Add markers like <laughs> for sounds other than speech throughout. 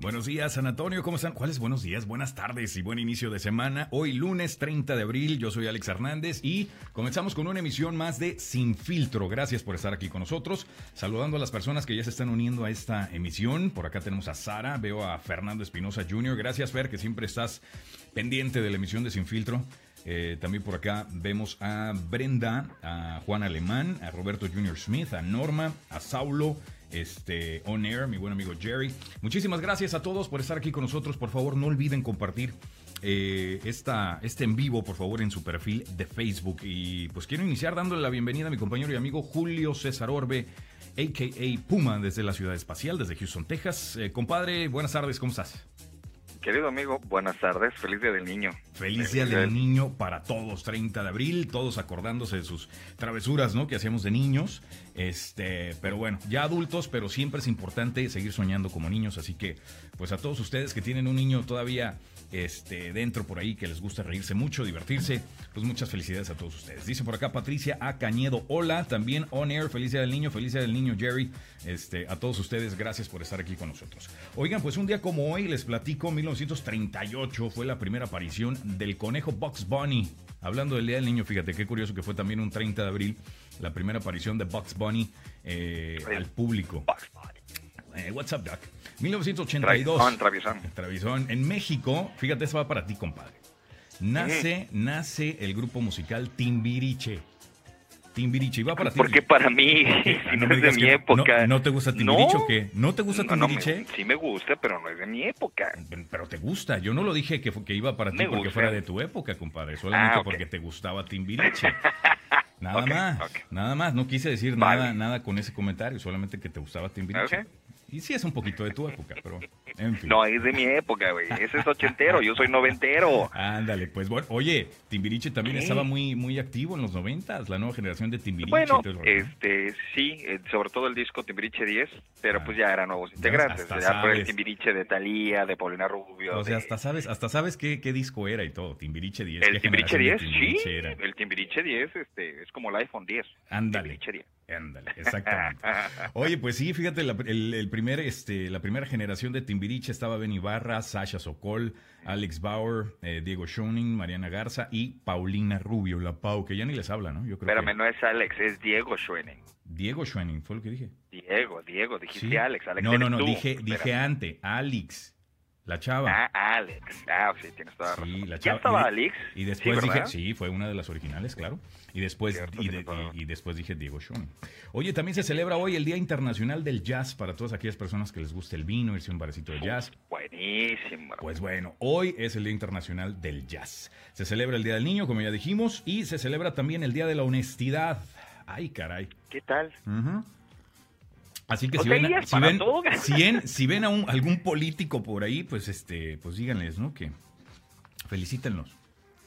Buenos días, San Antonio, ¿cómo están? ¿Cuáles buenos días? Buenas tardes y buen inicio de semana. Hoy lunes 30 de abril, yo soy Alex Hernández y comenzamos con una emisión más de Sin Filtro. Gracias por estar aquí con nosotros. Saludando a las personas que ya se están uniendo a esta emisión. Por acá tenemos a Sara, veo a Fernando Espinosa Jr. Gracias, Fer, que siempre estás pendiente de la emisión de Sin Filtro. Eh, también por acá vemos a Brenda, a Juan Alemán, a Roberto Jr. Smith, a Norma, a Saulo, este, On Air, mi buen amigo Jerry. Muchísimas gracias a todos por estar aquí con nosotros. Por favor, no olviden compartir eh, esta, este en vivo, por favor, en su perfil de Facebook. Y pues quiero iniciar dándole la bienvenida a mi compañero y amigo Julio César Orbe, a.k.a. Puma, desde la ciudad espacial, desde Houston, Texas. Eh, compadre, buenas tardes, ¿cómo estás? Querido amigo, buenas tardes, feliz día del niño. Feliz día del niño para todos, 30 de abril, todos acordándose de sus travesuras, ¿no? Que hacíamos de niños. Este, pero bueno, ya adultos, pero siempre es importante seguir soñando como niños, así que pues a todos ustedes que tienen un niño todavía este, dentro por ahí que les gusta reírse mucho, divertirse, pues muchas felicidades a todos ustedes. Dice por acá Patricia A. Cañedo, hola, también on air, feliz día del niño, feliz día del niño Jerry, este, a todos ustedes, gracias por estar aquí con nosotros. Oigan, pues un día como hoy les platico, 1938 fue la primera aparición del conejo Bugs Bunny. Hablando del Día del Niño, fíjate qué curioso que fue también un 30 de abril la primera aparición de Bugs Bunny eh, al público. Bugs Bunny. Eh, what's up, Doc? 1982. Travisón, Travisón. En México, fíjate, eso va para ti, compadre. Nace, nace el grupo musical Timbiriche. Timbiriche. Y va para ti. ¿Por qué para mí? <laughs> Ah, <laughs> no, es de mi época. No, te gusta Timbiriche o qué? ¿No te gusta Timbiriche? sí me gusta, pero no es de mi época. Pero te gusta. Yo no lo dije que, que iba para ti porque fuera de tu época, compadre. Solamente Ah, porque te gustaba Timbiriche. <laughs> Nada más, nada más. No quise decir Vale. nada, nada con ese comentario, solamente que te gustaba Timbiriche. Y sí es un poquito de tu época, pero en fin. No, es de mi época, güey. Ese es ochentero, yo soy noventero. Ándale, pues bueno, oye, Timbiriche también Sí. estaba muy, muy activo en los noventas, la nueva generación de Timbiriche. Bueno, todo este, sí, eh, sobre todo el disco Timbiriche 10, pero Ah. pues ya eran nuevos integrantes. Ya por el. Timbiriche de Talía, de Paulina Rubio. O sea, de- hasta sabes, hasta sabes qué, qué disco era y todo, Timbiriche 10. El Timbiriche generación 10, de Timbiriche sí, era. el Timbiriche 10 este, es como el iPhone 10. Ándale. Timbiriche 10. Ándale, exactamente. <laughs> Oye, pues sí, fíjate, la, el, el primer, este, la primera generación de Timbiriche estaba Ben Ibarra, Sasha Sokol, Alex Bauer, eh, Diego Schoening, Mariana Garza y Paulina Rubio, la Pau, que ya ni les habla, ¿no? Yo creo Espérame, que no es Alex, es Diego Schwenning. Diego Schoening, fue lo que dije. Diego, Diego, dijiste Sí. Alex. Alex no, no, no, tú. dije, Espérame. dije antes, Alex, la chava. Ah, Alex. Ah, sí, tienes toda la Sí, razón. ¿Ya estaba y de- Alex? Y después Sí, dije, sí, fue una de las originales, claro. Y después, Cierto, y, de- tienes razón. y- y después dije Diego Schoening. Oye, también se celebra hoy el Día Internacional del Jazz para todas aquellas personas que les guste el vino, irse a un barecito de jazz. Buenísimo. Pues bueno, hoy es el Día Internacional del Jazz. Se celebra el Día del Niño, como ya dijimos, y se celebra también el Día de la Honestidad. Ay, caray. ¿Qué tal? Así que O si ven, a, si ven, si ven, si ven a un- algún político por ahí, pues este, pues díganles, ¿no? Que felicítenlos.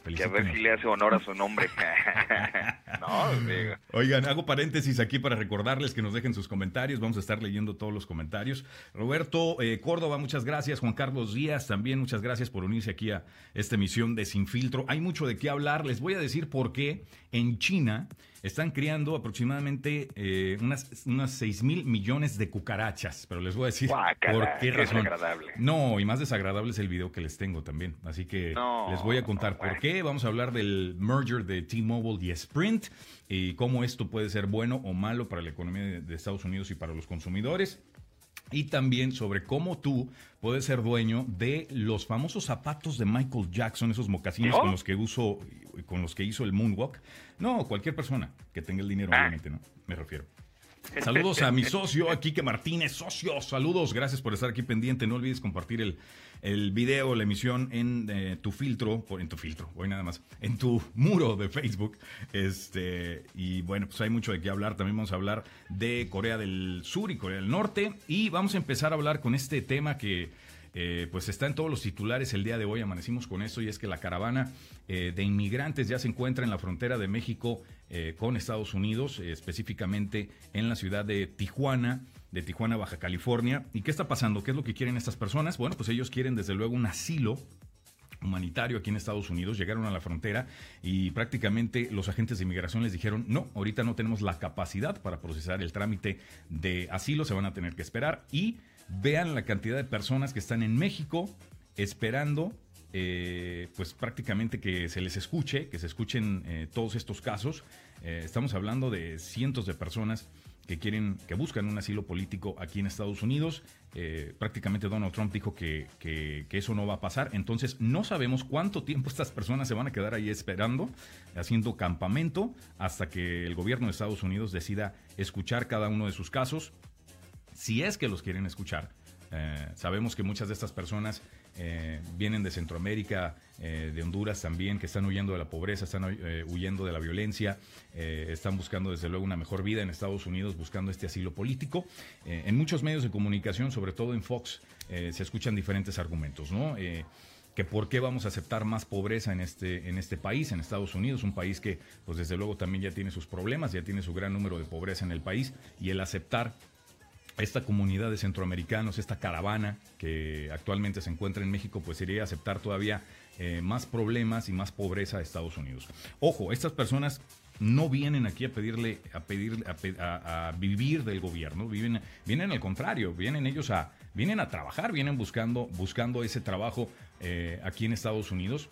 Que a ver si le hace honor a su nombre. <laughs> no, digo. Oigan, hago paréntesis aquí para recordarles que nos dejen sus comentarios. Vamos a estar leyendo todos los comentarios. Roberto eh, Córdoba, muchas gracias. Juan Carlos Díaz, también muchas gracias por unirse aquí a esta emisión de Sin Filtro. Hay mucho de qué hablar. Les voy a decir por qué en China están criando aproximadamente eh, unas, unas 6 mil millones de cucarachas. Pero les voy a decir por qué razón. desagradable. No, y más desagradable es el video que les tengo también. Así que No, les voy a contar no, por qué. Vamos a hablar del merger de T-Mobile y Sprint y cómo esto puede ser bueno o malo para la economía de, de Estados Unidos y para los consumidores. Y también sobre cómo tú puedes ser dueño de los famosos zapatos de Michael Jackson, esos mocasines con los que uso, con los que hizo el moonwalk. No, cualquier persona que tenga el dinero, Ah. obviamente, ¿no? Me refiero. <laughs> Saludos a mi socio, a Quique Martínez, socio, saludos, gracias por estar aquí pendiente. No olvides compartir el, el video, la emisión en eh, tu filtro, en tu filtro, hoy nada más, en tu muro de Facebook. Este, y bueno, pues hay mucho de qué hablar. También vamos a hablar de Corea del Sur y Corea del Norte. Y vamos a empezar a hablar con este tema que eh, pues está en todos los titulares el día de hoy. Amanecimos con esto y es que la caravana eh, de inmigrantes ya se encuentra en la frontera de México eh, con Estados Unidos, específicamente en la ciudad de Tijuana, de Tijuana, Baja California. ¿Y qué está pasando? ¿Qué es lo que quieren estas personas? Bueno, pues ellos quieren desde luego un asilo humanitario aquí en Estados Unidos, llegaron a la frontera y prácticamente los agentes de inmigración les dijeron, no, ahorita no tenemos la capacidad para procesar el trámite de asilo, se van a tener que esperar y vean la cantidad de personas que están en México esperando eh, pues prácticamente que se les escuche, que se escuchen eh, todos estos casos. Eh, estamos hablando de cientos de personas que quieren, que buscan un asilo político aquí en Estados Unidos. prácticamente Donald Trump dijo que, que, eso no va a pasar. Entonces no sabemos cuánto tiempo <laughs> estas personas se van a quedar ahí esperando, haciendo campamento, hasta que el gobierno de Estados Unidos decida escuchar cada uno de sus casos, si es que los quieren escuchar. sabemos que muchas de estas personas eh, vienen de Centroamérica, eh, de Honduras también, que están huyendo de la pobreza, están eh, huyendo de la violencia, están buscando desde luego una mejor vida en Estados Unidos, buscando este asilo político. en muchos medios de comunicación, sobre todo en Fox, se escuchan diferentes argumentos, ¿no? que por qué vamos a aceptar más pobreza en este, en este país, en Estados Unidos, un país que pues desde luego también ya tiene sus problemas, ya tiene su gran número de pobreza en el país, y el aceptar esta comunidad de centroamericanos, esta caravana que actualmente se encuentra en México, pues sería aceptar todavía eh, más problemas y más pobreza a Estados Unidos. Ojo, estas personas no vienen aquí a pedirle, a pedir, a, vivir del gobierno, viven, vienen al contrario, vienen ellos a, vienen a trabajar, vienen buscando, buscando ese trabajo eh, aquí en Estados Unidos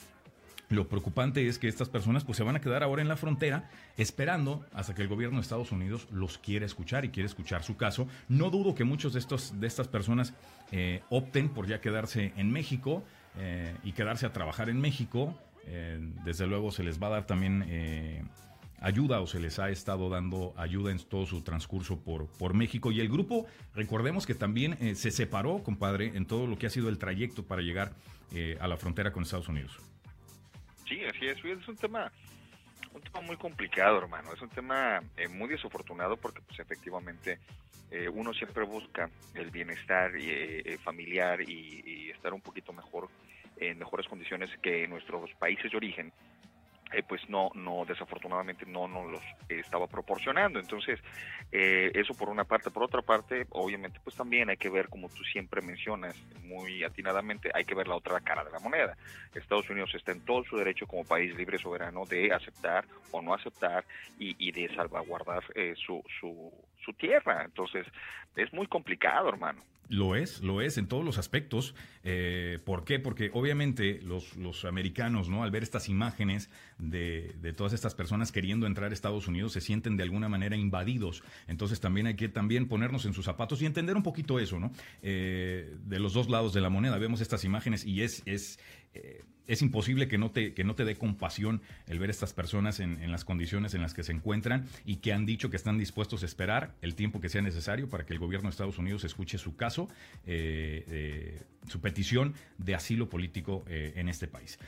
lo preocupante es que estas personas pues se van a quedar ahora en la frontera esperando hasta que el gobierno de Estados Unidos los quiera escuchar y quiere escuchar su caso. No dudo que muchos de, estos, de estas personas eh, opten por ya quedarse en México eh, y quedarse a trabajar en México. Eh, desde luego se les va a dar también ayuda o se les ha estado dando ayuda en todo su transcurso por, por México. Y el grupo, recordemos que también se separó, compadre, en todo lo que ha sido el trayecto para llegar a la frontera con Estados Unidos. Sí, así es. Es un tema, un tema muy complicado, hermano. Es un tema eh, muy desafortunado porque, pues, efectivamente, eh, uno siempre busca el bienestar eh, familiar y, estar un poquito mejor, en mejores condiciones que nuestros países de origen. Eh, pues no, no, desafortunadamente no nos los estaba proporcionando. Entonces, eh, eso por una parte. Por otra parte, obviamente, pues también hay que ver, como tú siempre mencionas muy atinadamente, hay que ver la otra cara de la moneda. Estados Unidos está en todo su derecho como país libre y soberano de aceptar o no aceptar y, y de salvaguardar eh, su, su, su tierra. Entonces, es muy complicado, hermano. Lo es, lo es en todos los aspectos. Eh, ¿Por qué? Porque obviamente los, los americanos, ¿no? Al ver estas imágenes de, de, todas estas personas queriendo entrar a Estados Unidos, se sienten de alguna manera invadidos. Entonces también hay que también ponernos en sus zapatos y entender un poquito eso, ¿no? Eh, de los dos lados de la moneda. Vemos estas imágenes y es, es eh, es imposible que no te, que no te dé compasión el ver a estas personas en, las condiciones en las que se encuentran y que han dicho que están dispuestos a esperar el tiempo que sea necesario para que el gobierno de Estados Unidos escuche su caso, eh, su petición de asilo político eh, en este país.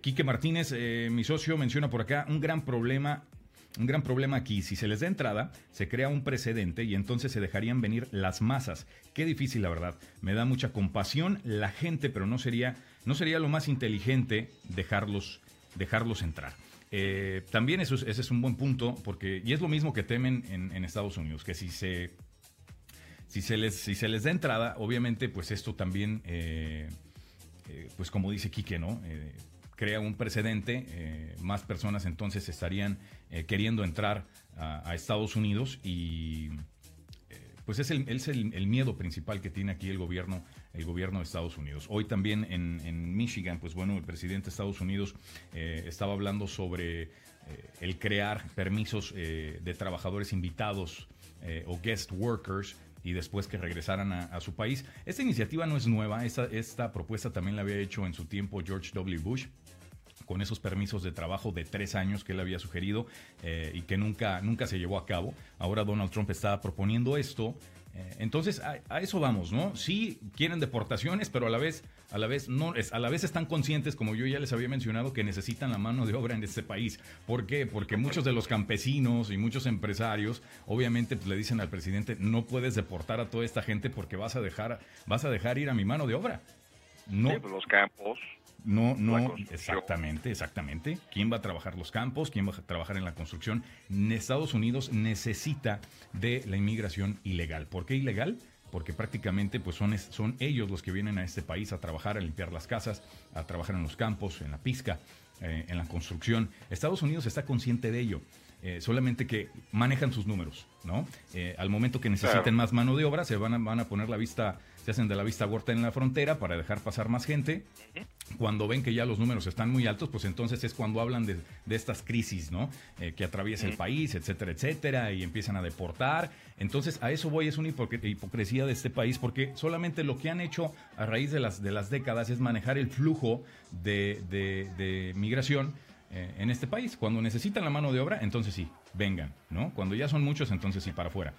Quique Martínez, mi socio, menciona por acá un gran problema un gran problema aquí, si se les da entrada, se crea un precedente y entonces se dejarían venir las masas. Qué difícil, la verdad. Me da mucha compasión la gente, pero no sería, no sería lo más inteligente dejarlos, dejarlos entrar. Eh, también eso, ese es un buen punto, porque, y es lo mismo que temen en, Estados Unidos, que si se, si se, les, si se les da entrada, obviamente, pues esto también, eh, eh, pues como dice Quique, ¿no? crea un precedente, más personas entonces estarían queriendo entrar a, Estados Unidos y pues es, el, miedo principal que tiene aquí el gobierno, el gobierno de Estados Unidos. Hoy también en, Michigan, pues bueno, el presidente de Estados Unidos eh, estaba hablando sobre el crear permisos de trabajadores invitados o guest workers y después que regresaran a, su país. Esta iniciativa no es nueva, esta, esta propuesta también la había hecho en su tiempo George W. Bush con esos permisos de trabajo de tres años que él había sugerido eh, y que nunca, nunca se llevó a cabo. Ahora Donald Trump está proponiendo esto. Eh, entonces a, eso vamos, ¿no? Sí quieren deportaciones, pero a la vez, a la vez no, a la vez están conscientes, como yo ya les había mencionado, que necesitan la mano de obra en este país. ¿Por qué? Porque muchos de los campesinos y muchos empresarios, obviamente, pues, le dicen al presidente, no puedes deportar a toda esta gente porque vas a dejar, vas a dejar ir a mi mano de obra. No. Pues, los campos. No, no, exactamente, exactamente. ¿Quién va a trabajar los campos? ¿Quién va a trabajar en la construcción? Estados Unidos necesita de la inmigración ilegal. ¿Por qué ilegal? Porque prácticamente pues son, son ellos los que vienen a este país a trabajar, a limpiar las casas, a trabajar en los campos, en la pizca, eh, en la construcción. Estados Unidos está consciente de ello. eh, solamente que manejan sus números, ¿no? Eh, al momento que necesiten más mano de obra, se van a, van a poner la vista, se hacen de la vista gorda en la frontera para dejar pasar más gente. Cuando ven que ya los números están muy altos, pues entonces es cuando hablan de, estas crisis, ¿no? Eh, que atraviesa el país, etcétera, etcétera, y empiezan a deportar. Entonces, a eso voy, es una hipocresía de este país, porque solamente lo que han hecho a raíz de las, de las décadas es manejar el flujo de, de migración eh, en este país. Cuando necesitan la mano de obra, entonces sí, vengan, ¿no? Cuando ya son muchos, entonces sí, para afuera.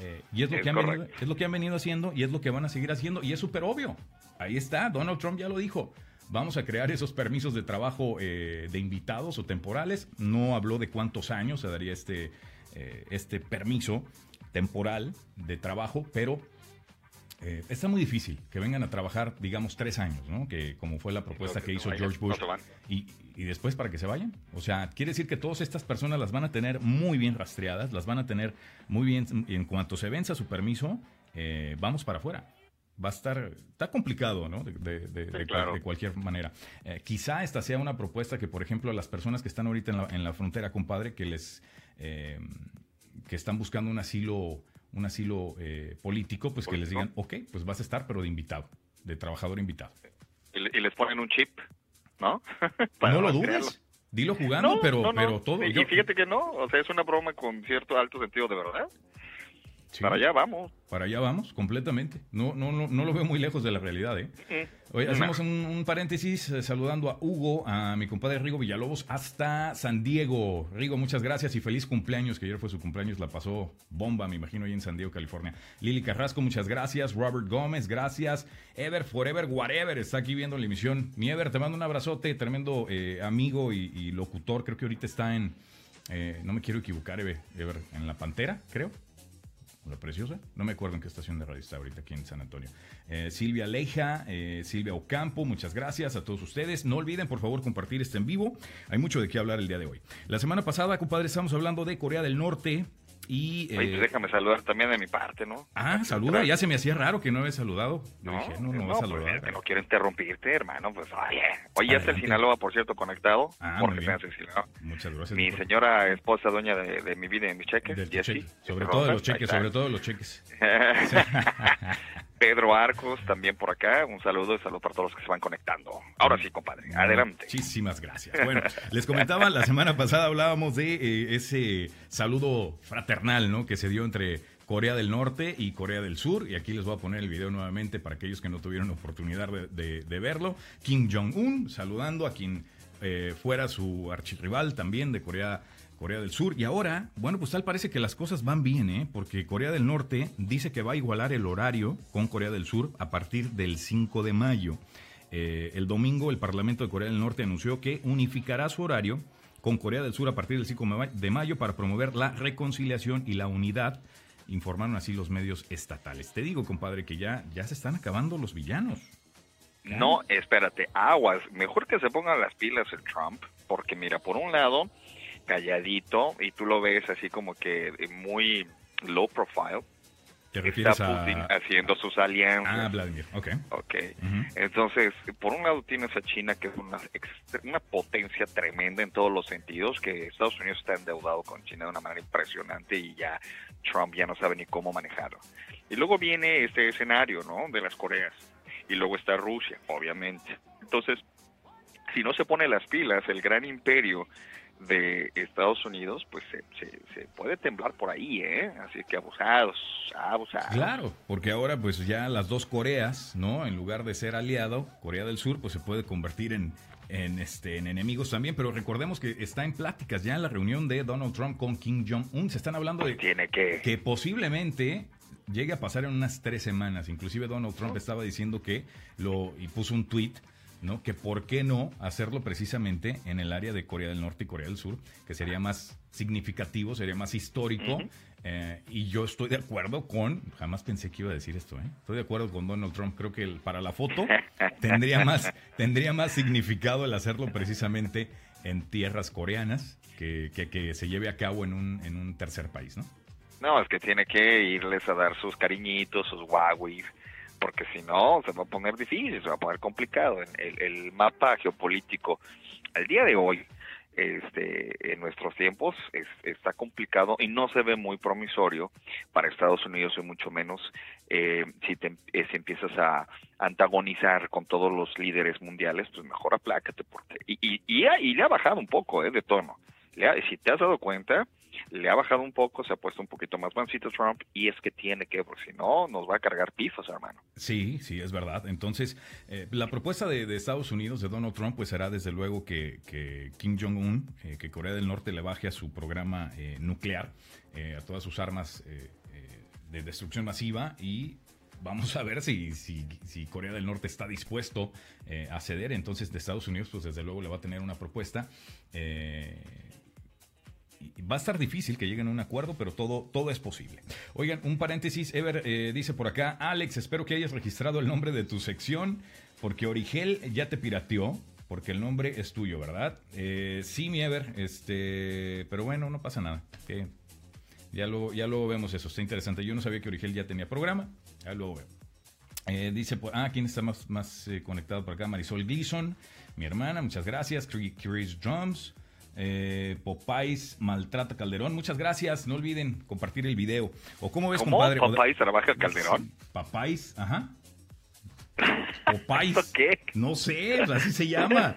Eh, y es lo, que han venido, es lo que han venido haciendo y es lo que van a seguir haciendo y es súper obvio. Ahí está, Donald Trump ya lo dijo. Vamos a crear esos permisos de trabajo eh, de invitados o temporales. No habló de cuántos años se daría este, este permiso temporal de trabajo, pero eh, está muy difícil que vengan a trabajar, digamos, tres años, ¿no? Que como fue la propuesta que, hizo George Bush. y, y, después para que se vayan. O sea, quiere decir que todas estas personas las van a tener muy bien rastreadas, las van a tener muy bien. En cuanto se venza su permiso, eh, vamos para afuera. Va a estar, está complicado, ¿no? De, de, cualquier manera. Eh, quizá esta sea una propuesta que, por ejemplo, a las personas que están ahorita en la, en la frontera, compadre, que les, que están buscando un asilo un asilo eh, político, pues que les digan, ok, pues vas a estar, pero de invitado, de trabajador invitado. Y, les ponen un chip, ¿no? <laughs> no lo dudes. Dilo jugando, pero, pero todo. Y, fíjate que no, o sea, es una broma con cierto alto sentido de verdad. Para allá vamos. Para allá vamos, completamente. No, no, no, no lo veo muy lejos de la realidad, ¿eh? Hoy hacemos un, paréntesis eh, saludando a Hugo, a mi compadre Rigo Villalobos, hasta San Diego. Rigo, muchas gracias y feliz cumpleaños, que ayer fue su cumpleaños, la pasó bomba, me imagino, ahí en San Diego, California. Lili Carrasco, muchas gracias. Robert Gómez, gracias. Ever, Forever, Whatever, está aquí viendo la emisión. Mi Ever, te mando un abrazote, tremendo eh, amigo y, locutor. Creo que ahorita está en, eh, no me quiero equivocar, Ever, en La Pantera, creo la preciosa. No me acuerdo en qué estación de radio está ahorita aquí en San Antonio. Eh, Silvia Leija, eh, Silvia Ocampo, muchas gracias a todos ustedes. No olviden, por favor, compartir este en vivo. Hay mucho de qué hablar el día de hoy. La semana pasada, compadre, estamos hablando de Corea del Norte. Y, pues eh, déjame saludar también de mi parte, ¿no? Ah, saluda, ya se me hacía raro que no había saludado. no, dije, no, no, no, a pues, saludar. que no quiero interrumpirte, hermano, pues oye. Oye, ya está el Sinaloa, por cierto, conectado. Ah, porque Muchas gracias. Mi señora esposa, dueña de, mi vida y de mis cheques, Sobre todo los cheques, sobre todo los cheques. Pedro Arcos también por acá. Un saludo y saludo para todos los que se van conectando. Ahora sí, compadre, adelante. Muchísimas gracias. <laughs> Bueno, les comentaba, la semana pasada hablábamos de eh, ese saludo fraternal, ¿no? Que se dio entre Corea del Norte y Corea del Sur. Y aquí les voy a poner el video nuevamente para aquellos que no tuvieron oportunidad de, verlo. Kim Jong-un saludando a quien eh, fuera su archirrival también de Corea Corea del Sur. Y ahora, bueno, pues tal parece que las cosas van bien, ¿eh? Porque Corea del Norte dice que va a igualar el horario con Corea del Sur a partir del 5 de mayo. Eh, el domingo el Parlamento de Corea del Norte anunció que unificará su horario con Corea del Sur a partir del 5 de mayo para promover la reconciliación y la unidad, informaron así los medios estatales. Te digo, compadre, que ya, ya se están acabando los villanos. No, espérate, aguas. Mejor que se pongan las pilas el Trump, porque mira, por un lado, calladito y tú lo ves así como que muy low profile. ¿Te refieres está Putin haciendo sus alianzas. Ah, Vladimir, ok. Ok. Entonces, por un lado tienes a China, que es una, una potencia tremenda en todos los sentidos, que Estados Unidos está endeudado con China de una manera impresionante y ya Trump ya no sabe ni cómo manejarlo. Y luego viene este escenario, ¿no? De las Coreas. Y luego está Rusia, obviamente. Entonces, si no se pone las pilas, el gran imperio de Estados Unidos, pues se, se, puede temblar por ahí, ¿eh? Así que abusados, abusados. Claro, porque ahora pues ya las dos Coreas, ¿no? En lugar de ser aliado, Corea del Sur, pues se puede convertir en, en, este, en enemigos también, pero recordemos que está en pláticas ya en la reunión de Donald Trump con Kim Jong-un, se están hablando de Tiene que... que posiblemente llegue a pasar en unas tres semanas, inclusive Donald Trump estaba diciendo que lo, y puso un tweet ¿no? Que por qué no hacerlo precisamente en el área de Corea del Norte y Corea del Sur, que sería más significativo, sería más histórico. Eh, y yo estoy de acuerdo con, jamás pensé que iba a decir esto, ¿eh? estoy de acuerdo con Donald Trump, creo que para la foto <laughs> tendría más, tendría más significado el hacerlo precisamente en tierras coreanas que, que, se lleve a cabo en un, en un tercer país, ¿no? No, es que tiene que irles a dar sus cariñitos, sus Huawei, porque si no se va a poner difícil, se va a poner complicado. El, el mapa geopolítico al día de hoy este, en nuestros tiempos está complicado y no se ve muy promisorio para Estados Unidos y mucho menos eh, si, te, eh, si empiezas a antagonizar con todos los líderes mundiales, pues mejor aplácate porque y, y, y, le ha bajado un poco eh, de tono. Si te has dado cuenta, le ha bajado un poco, se ha puesto un poquito más mansito Trump y es que tiene que, porque si no, nos va a cargar pifos, hermano. Sí, sí, es verdad. Entonces, eh, la propuesta de, Estados Unidos, de Donald Trump, pues será desde luego que, Kim Jong-un, eh, que Corea del Norte le baje a su programa eh, nuclear, a todas sus armas de destrucción masiva y vamos a ver si, si, si, Corea del Norte está dispuesto a ceder. Entonces, de Estados Unidos, pues desde luego le va a tener una propuesta. Eh, va a estar difícil que lleguen a un acuerdo, pero todo, todo es posible. Oigan, un paréntesis, Ever eh, dice por acá, Alex, espero que hayas registrado el nombre de tu sección, porque Origel ya te pirateó, porque el nombre es tuyo, ¿verdad? Eh, sí, mi Ever, este, pero bueno, no pasa nada. ya, lo, ya lo vemos eso, está interesante. Yo no sabía que Origel ya tenía programa, ya lo veo. Eh, dice, ah, ¿quién está más, más conectado por acá? Marisol Gleason, mi hermana, muchas gracias. Chris Drums. Eh, Popais Maltrata Calderón. Muchas gracias. No olviden compartir el video. ¿O cómo ves, ¿Cómo? compadre? ¿Popais trabaja Calderón? Papais, ajá. <laughs> Popais. ¿Qué? No sé, así se llama.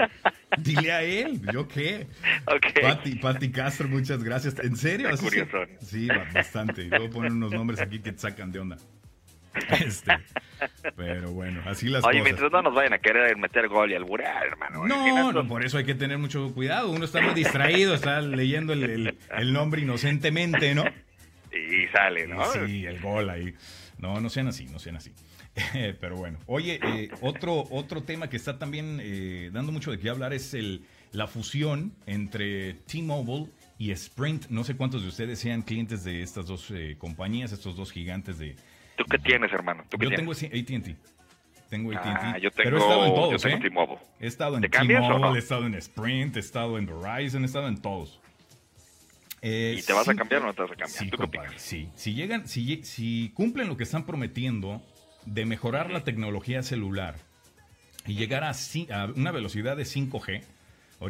Dile a él, ¿yo qué? Okay. Pati, Castro, muchas gracias. ¿En serio? Así Sí, bastante. Y luego ponen unos nombres aquí que te sacan de onda. <laughs> Este, pero bueno, así las Oye, cosas. mientras no nos vayan a querer meter gol y alburear, hermano. No, no, por eso hay que tener mucho cuidado. Uno está muy distraído, está leyendo el, nombre inocentemente, ¿no? Y sale, ¿no? Sí, el gol ahí. No, no sean así, no sean así. <laughs> pero bueno, oye, eh, otro, otro tema que está también eh, dando mucho de qué hablar es el, la fusión entre T-Mobile y Sprint. No sé cuántos de ustedes sean clientes de estas dos eh, compañías, estos dos gigantes de, ¿Tú qué tienes, hermano? yo tengo AT&T. Tengo AT&T. Ah, yo tengo, pero he estado en todos, ¿eh? T-Mobile. He estado en T-Mobile, he estado en Sprint, he estado en Verizon, he estado en todos. Eh, ¿Y te vas a cambiar o no te vas a cambiar? Sí, compadre, sí. Si llegan, si, si cumplen lo que están prometiendo de mejorar la tecnología celular y llegar a, a una velocidad de 5G,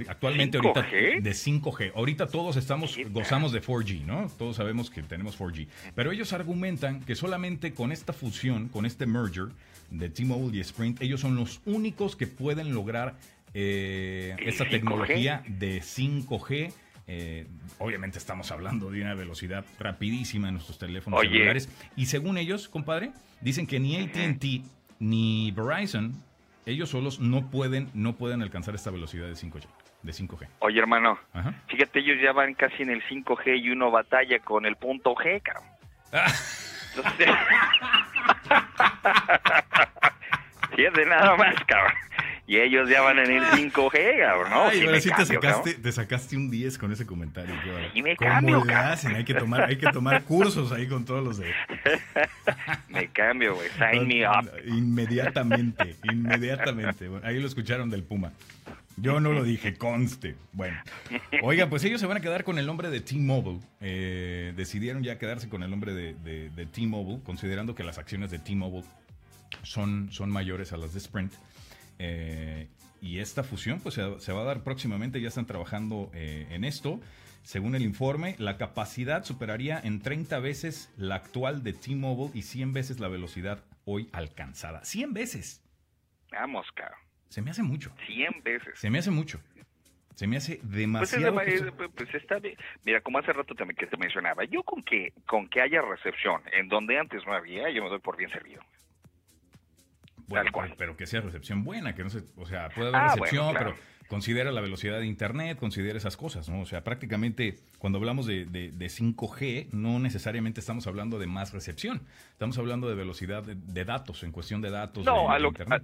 Actualmente ahorita de 5G. Ahorita todos estamos gozamos de 4G, ¿no? Todos sabemos que tenemos 4G. Pero ellos argumentan que solamente con esta fusión, con este merger de T-Mobile y Sprint, ellos son los únicos que pueden lograr eh, esta tecnología de 5G. Eh, obviamente estamos hablando de una velocidad rapidísima en nuestros teléfonos celulares. Y según ellos, compadre, dicen que ni ATT ni Verizon, ellos solos no pueden, no pueden alcanzar esta velocidad de 5G de 5G. Oye, hermano, fíjate, ellos ya van casi en el 5G y uno batalla con el punto G, cabrón. Ah. <laughs> de nada más, cabrón. Y ellos ya van en el 5G, cabrón, ¿no? Ay, ahora sí te, sacaste, te sacaste un 10 con ese comentario. Y me cambio, le hacen? Hay que, tomar, hay que tomar cursos ahí con todos los de... <laughs> me cambio, güey. Sign me up. Inmediatamente, inmediatamente. ahí lo escucharon del Puma. Yo no lo dije, conste. Bueno, oiga, pues ellos se van a quedar con el nombre de T-Mobile. Eh, decidieron ya quedarse con el nombre de, T-Mobile, considerando que las acciones de T-Mobile son, son mayores a las de Sprint. Eh, y esta fusión pues se, va a dar próximamente, ya están trabajando eh, en esto. Según el informe, la capacidad superaría en 30 veces la actual de T-Mobile y 100 veces la velocidad hoy alcanzada. 100 veces. Vamos, cabrón. Se me hace mucho. 100 veces. Se me hace mucho. Se me hace demasiado. Pues, pues está bien. Mira, como hace rato te, que te mencionaba, yo con que con que haya recepción en donde antes no había, yo me doy por bien servido. Bueno, pero que sea recepción buena, que no se, o sea, puede haber ah, recepción, pero considera la velocidad de internet, considera esas cosas, ¿no? O sea, prácticamente cuando hablamos de, de, 5G, no necesariamente estamos hablando de más recepción, estamos hablando de velocidad de, datos, en cuestión de datos. No, a lo, internet.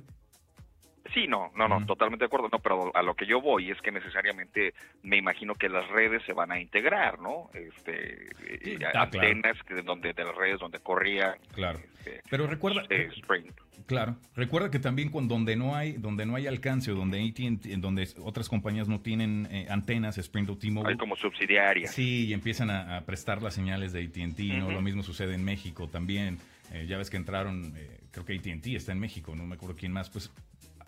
Sí, no, no, no, totalmente de acuerdo, no, pero a lo que yo voy es que necesariamente me imagino que las redes se van a integrar, ¿no? Este, sí, eh, antenas que donde de las redes donde corría. Claro. Este, pero recuerda. Eh, claro, recuerda que también con donde no hay, donde no hay alcance o donde en donde otras compañías no tienen eh, antenas, Sprint o T-Mobile. Hay como subsidiarias. Sí, y empiezan a, prestar las señales de AT&T, ¿no? Lo mismo sucede en México también. ya ves que entraron, creo que AT&T está en México, no me acuerdo quién más, pues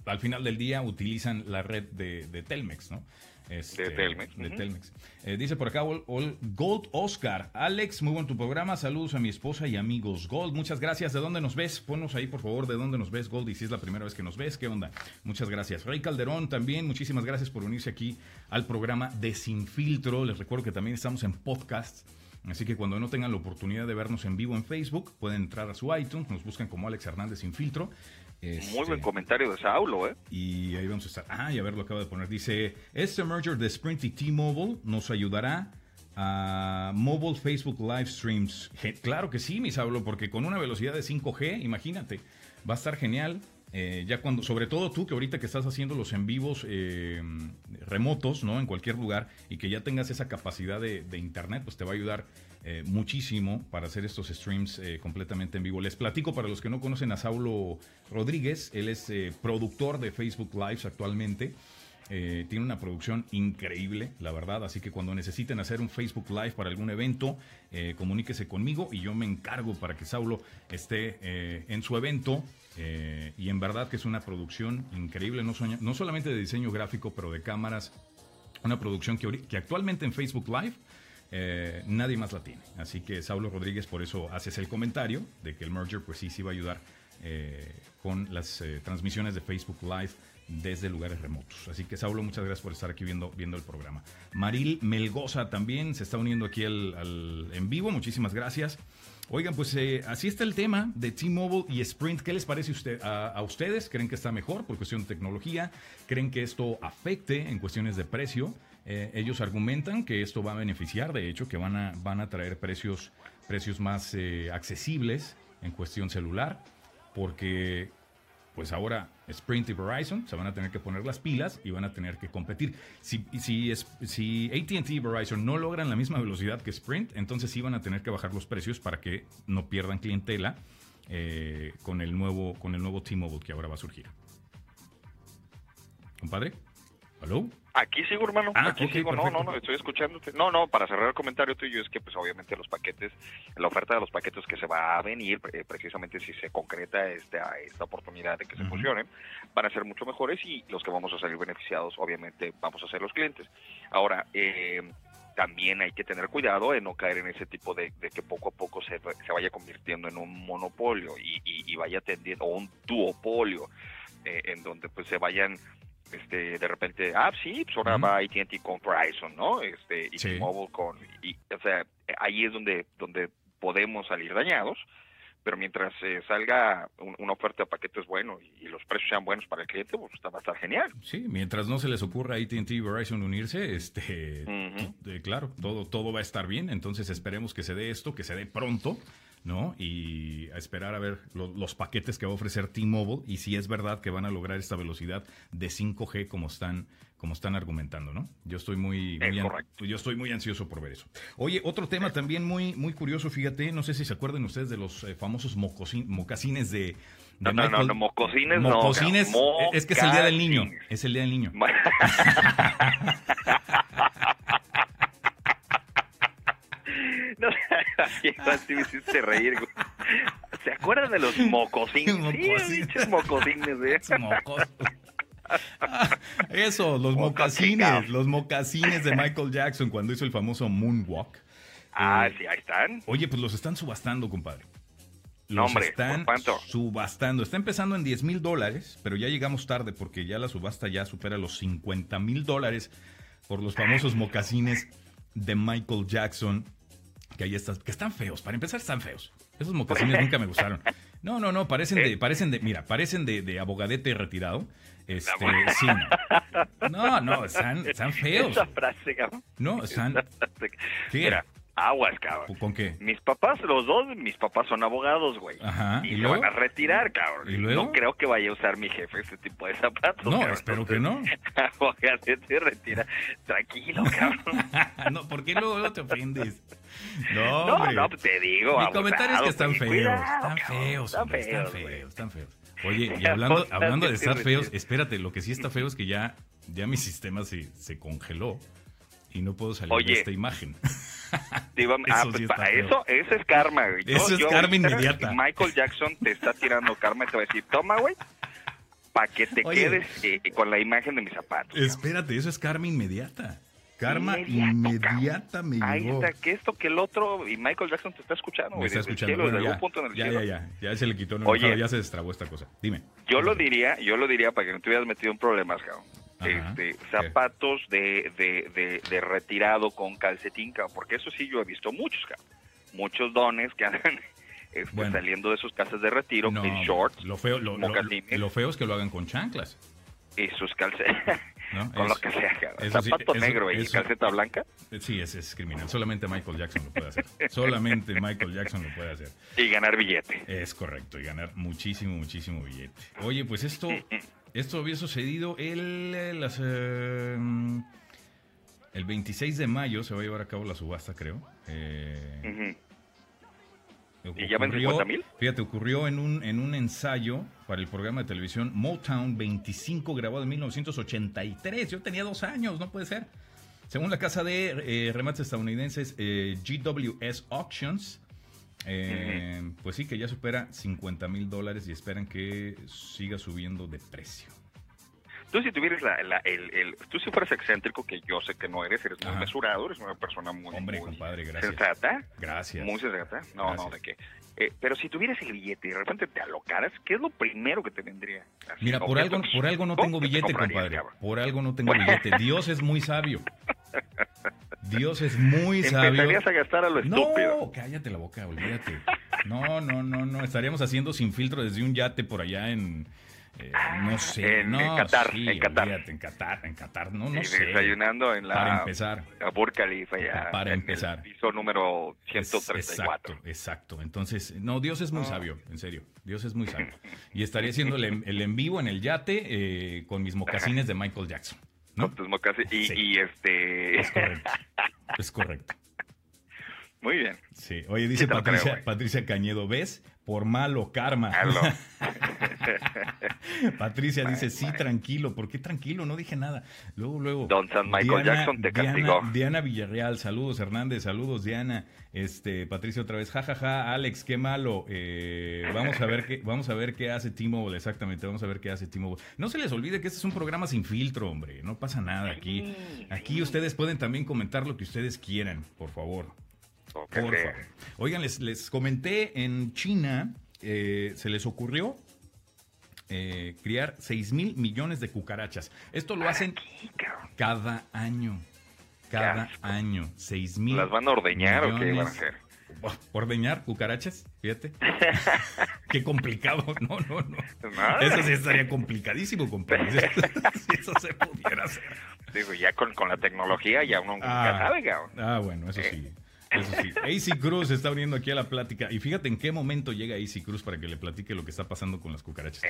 al final del día utilizan la red de, Telmex, ¿no? Este, de Telmex. De Telmex. Eh, dice por acá Gold Oscar. Alex, muy buen tu programa. Saludos a mi esposa y amigos. Gold, muchas gracias. ¿De dónde nos ves? Ponos ahí, por favor, de dónde nos ves, Gold. Y si es la primera vez que nos ves, ¿qué onda? Muchas gracias. Rey Calderón también, muchísimas gracias por unirse aquí al programa de Sin Filtro. Les recuerdo que también estamos en podcast. Así que cuando no tengan la oportunidad de vernos en vivo en Facebook, pueden entrar a su iTunes, nos buscan como Alex Hernández Sin Filtro muy buen este, comentario de Saulo, ¿eh? Y ahí vamos a estar. Ah, y a ver, lo acaba de poner. Dice, este merger de Sprint y T-Mobile nos ayudará a mobile Facebook live streams. Claro que sí, mi Saulo, porque con una velocidad de 5G, imagínate, va a estar genial. Eh, ya cuando, sobre todo tú que ahorita que estás haciendo los en vivos eh, remotos, ¿no? En cualquier lugar y que ya tengas esa capacidad de, de internet, pues te va a ayudar eh, muchísimo para hacer estos streams eh, completamente en vivo. Les platico para los que no conocen a Saulo Rodríguez, él es eh, productor de Facebook Lives actualmente. tiene una producción increíble, la verdad. Así que cuando necesiten hacer un Facebook Live para algún evento, comuníquese conmigo y yo me encargo para que Saulo esté en su evento. y en verdad que es una producción increíble, no, no, solamente de diseño gráfico, pero de cámaras. Una producción que actualmente en Facebook Live eh, nadie más la tiene. Así que Saulo Rodríguez, por eso haces el comentario de que el merger, pues sí, sí va a ayudar eh, con las eh, transmisiones de Facebook Live desde lugares remotos. Así que Saulo, muchas gracias por estar aquí viendo, viendo el programa. Maril Melgoza también se está uniendo aquí al, en vivo. Muchísimas gracias. Oigan, pues así está el tema de T-Mobile y Sprint. ¿Qué les parece usted, a, a, ustedes? ¿Creen que está mejor por cuestión de tecnología? ¿Creen que esto afecte en cuestiones de precio? Eh, ellos argumentan que esto va a beneficiar, de hecho, que van a, van a traer precios, precios más eh, accesibles en cuestión celular, porque pues ahora Sprint y Verizon se van a tener que poner las pilas y van a tener que competir. Si, si, si ATT y Verizon no logran la misma velocidad que Sprint, entonces sí van a tener que bajar los precios para que no pierdan clientela eh, con el nuevo, con el nuevo T-Mobile que ahora va a surgir. Compadre, ¿aló? Aquí sigo, hermano. Ah, aquí sigo. No, no, no, estoy escuchándote. No, no, para cerrar el comentario tuyo es que, pues, obviamente los paquetes, la oferta de los paquetes que se va a venir, eh, precisamente si se concreta esta, esta oportunidad de que se funcionen, van a ser mucho mejores y los que vamos a salir beneficiados, obviamente, vamos a ser los clientes. Ahora, eh, también hay que tener cuidado en no caer en ese tipo de, que poco a poco se, se, vaya convirtiendo en un monopolio y, y, vaya tendiendo, o un duopolio, eh, en donde pues se vayan este, de repente, ah, sí, pues ahora va AT&T con Verizon, ¿no? Este, y sí. Mobile con, y, o sea, ahí es donde, donde podemos salir dañados, pero mientras eh, salga una oferta de paquetes bueno y, los precios sean buenos para el cliente, pues va a estar genial. Sí, mientras no se les ocurra a AT&T y Verizon unirse, este, eh, claro, todo, todo va a estar bien, entonces esperemos que se dé esto, que se dé pronto, ¿no? Y a esperar a ver los paquetes que va a ofrecer T-Mobile y si es verdad que van a lograr esta velocidad de 5G como están como están argumentando, ¿no? Yo estoy muy, yo estoy muy ansioso por ver eso. Oye, otro tema también muy muy curioso, fíjate, no sé si se acuerdan ustedes de los eh, famosos mocasines de, no, no, no, mocosines, mocosines no. Es que es el día del niño. Es el día del niño. <laughs> No, <laughs> así me hiciste reír. ¿Se acuerdan de los mocosines? Sí, mocosines, ¿eh? eso, los mocasines, los mocasines de Michael Jackson cuando hizo el famoso Moonwalk. Ah, eh, sí, ahí están. Oye, pues los están subastando, compadre. Los hombre, están subastando. Está empezando en 10 mil dólares, pero ya llegamos tarde porque ya la subasta ya supera los 50 mil dólares por los famosos mocasines de Michael Jackson que ahí están, que están feos. Para empezar, están feos. Esos <laughs> mocasines nunca me gustaron. No, no, no, parecen de, parecen de, mira, parecen de, de abogadete retirado. Este, sí, <laughs> no. No, están, están feos. Esa frase, No, están. Mira, Aguas, cabrón. ¿Con qué? Mis papás, los dos, mis papás son abogados, güey. Ajá. Y, ¿Y van a retirar, cabrón. ¿Y luego? No creo que vaya a usar mi jefe este tipo de zapatos. No, espero que no. <laughs> Abogate, te retira. Tranquilo, cabrón. <laughs> no, ¿por qué luego te ofendes? No, no, no, te digo. Mi comentario es que están feos. están feos, están feos, están feos, están feos. Oye, y <laughs> hablando, hablando de estar feos, espérate, lo que sí está feo es que ya, ya mi sistema se, se congeló y no puedo salir de esta imagen. <laughs> eso ah, pues para eso, eso es karma, güey. Eso es karma inmediata. Michael Jackson te está tirando karma y te va a decir, toma, güey. para que te quedes eh, con la imagen de mis zapatos. Espérate, eso es karma inmediata. Karma inmediata me llegó. Ahí está, que esto, que el otro, y Michael Jackson te está escuchando. Me está escuchando. ya, ya, ya, ya, se le quitó, no, Oye, ya se destrabó esta cosa. Dime. Yo lo diría, yo lo diría para que no te hubieras metido en problemas, cabrón. Este, zapatos de, de, de, retirado con calcetín, porque eso sí yo he visto muchos. Muchos dones que andan <laughs> este, saliendo de sus casas de retiro en shorts, lo feo, lo, lo, feo es que lo hagan con chanclas. Y sus calcetín. <laughs> con lo que sea. Zapato negro y calceta blanca. Sí, es, es criminal. Solamente Michael Jackson lo puede hacer. <laughs> Solamente Michael Jackson lo puede hacer. Y ganar billete. Es correcto, y ganar muchísimo, muchísimo billete. Oye, pues esto, esto había sucedido el, eh, las, eh, el 26 de mayo, se va a llevar a cabo la subasta, creo. Eh, ¿Y ya ven 50 mil? Fíjate, ocurrió en un, en un ensayo para el programa de televisión Motown 25, grabado en 1983. Yo tenía dos años, no puede ser. Según la casa de eh, remates estadounidenses GWS Auctions, eh, pues sí que ya supera 50 mil dólares y esperan que siga subiendo de precio. Tú si tuvieras la, el, tú si fueras excéntrico, que yo sé que no eres, eres muy mesurado, eres una persona muy, Hombre, compadre, gracias. sensata. Gracias. Muy sensata. No, no, de qué. Eh, pero si tuvieras el billete y de repente te alocaras, ¿qué es lo primero que te vendría? Mira, por algo, por algo no tengo billete, compadre. Por algo no tengo billete. Dios es muy sabio. <laughs> Dios es muy sabio. Empezarías a gastar a lo estúpido. No, cállate la boca, olvídate. No, no, no, no. Estaríamos haciendo sin filtro desde un yate por allá en eh, no sé, en, no, en Qatar, en Qatar. en Qatar, en Qatar, no, no sé. Desayunando en la para empezar, Burj Khalifa ya, para empezar, el piso número 134. exacto, exacto. Entonces, no, Dios es muy sabio, en serio, Dios es muy sabio. <laughs> Y estaría haciendo el, en vivo en el yate eh, con mis mocasines de Michael Jackson. ¿No? Con tus mocasines y, y, este. Es correcto. Es correcto. Muy bien. Sí. Oye, dice Patricia, Patricia Cañedo, ¿ves? Por malo karma. <laughs> Patricia dice, sí, tranquilo. ¿Por qué tranquilo? No dije nada. Luego, luego. Don San Michael Jackson te castigó. Diana, Villarreal, saludos Hernández, saludos Diana. Este, Patricia otra vez, jajaja, ja, ja, Alex, qué malo. Eh, vamos a ver qué, vamos a ver qué hace T-Mobile, exactamente, vamos a ver qué hace T-Mobile. No se les olvide que este es un programa sin filtro, hombre. No pasa nada aquí. Aquí ustedes pueden también comentar lo que ustedes quieran, por favor. Oigan, les, les comenté en China, eh, se les ocurrió eh, criar 6 mil millones de cucarachas. Esto lo hacen cada año. Cada año. 6 mil. ¿Las van a ordeñar o qué van a hacer? <laughs> ¿Ordeñar cucarachas? Fíjate. <laughs> Qué complicado. <laughs> No, no, no. Eso sí estaría complicadísimo, compadre. si eso se pudiera hacer. Digo, ya con, con la tecnología ya uno ah, sabe, Ah, bueno, eso sí. Eso sí. AC Cruz está uniendo aquí a la plática. Y fíjate en qué momento llega AC Cruz para que le platique lo que está pasando con las cucarachas.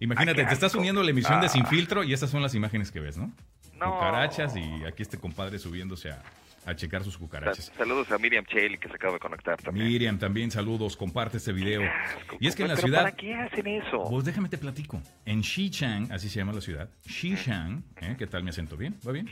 Imagínate, te estás uniendo a la emisión de Sin Filtro y estas son las imágenes que ves, ¿no? Cucarachas y aquí este compadre subiéndose a, checar sus cucarachas. Saludos a Miriam Chale que se acaba de conectar también. Miriam, también saludos, comparte este video. Y es que en la ciudad... ¿Para qué hacen eso? Pues déjame te platico. En Xichang, así se llama la ciudad, Xichang, ¿eh? ¿qué tal mi acento? ¿Bien? ¿Va bien?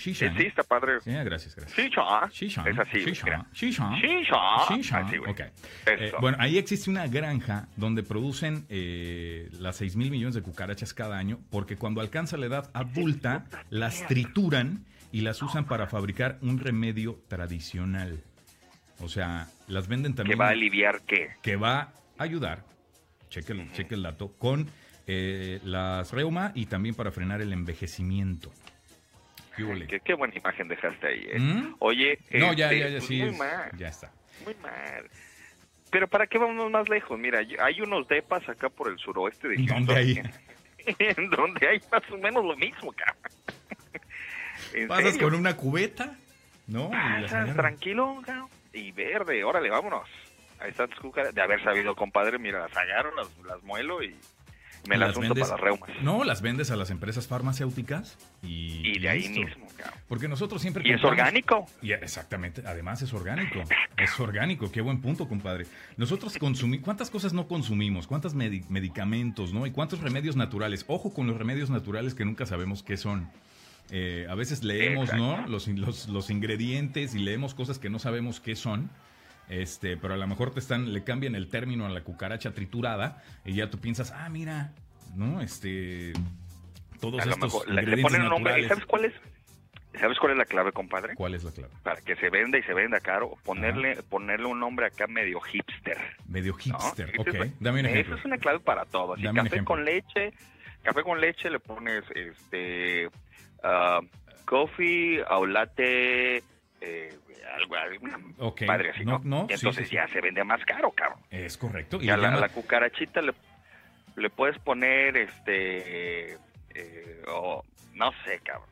Shishan. Sí, está padre. Sí, gracias, gracias. Shishan. Shishan. Es así. Shishan. Shishan. Shishan. Shishan. Ok. Eh, bueno, ahí existe una granja donde producen eh, las 6 mil millones de cucarachas cada año porque cuando alcanza la edad adulta las trituran y las usan para fabricar un remedio tradicional. O sea, las venden también. ¿Que va a aliviar qué? Que va a ayudar, cheque el, cheque el dato, con eh, las reuma y también para frenar el envejecimiento. Qué, buena imagen dejaste ahí. ¿eh? ¿Mm? Oye, no, ya, ya, ya, pues sí, muy mal. Ya está. Muy mal. Pero ¿para qué vamos más lejos? Mira, hay unos depas acá por el suroeste de Houston. ¿Dónde hay? <laughs> en donde hay más o menos lo mismo, cabrón. <laughs> Pasas con una cubeta, ¿no? Pasas tranquilo, cabrón. Y verde, órale, vámonos. Ahí están tus cucarachas. De haber sabido, compadre, mira, las agarro, las, las muelo y me las, las para reumas. No, las vendes a las empresas farmacéuticas y, y de ahí mismo. Claro. Porque nosotros siempre... Y es orgánico. Y exactamente, además es orgánico. es orgánico, qué buen punto, compadre. Nosotros consumimos... ¿Cuántas cosas no consumimos? ¿Cuántos medicamentos, no? ¿Y cuántos remedios naturales? Ojo con los remedios naturales que nunca sabemos qué son. Eh, a veces leemos, ¿no? Los, los, los ingredientes y leemos cosas que no sabemos qué son este, pero a lo mejor te están, le cambian el término a la cucaracha triturada y ya tú piensas, ah, mira, ¿no? Este, todos A estos mejor le- le ingredientes ponen un nombre. naturales. ¿Sabes cuál es? ¿Sabes cuál es la clave, compadre? ¿Cuál es la clave? Para que se venda y se venda caro, ponerle ponerle un nombre acá medio hipster. Medio ¿no? hipster, Esa ok. Dame un Esa ejemplo. es una clave para todo. Así, Dame un café ejemplo. con leche, café con leche le pones este ah, coffee o latte, eh, algo, alguna Ok, padre así, no, entonces sí, sí. ya se vende más caro, cabrón. Es correcto. Y Y a la, a llama- la cucarachita le, le puedes poner este eh, o no sé, cabrón.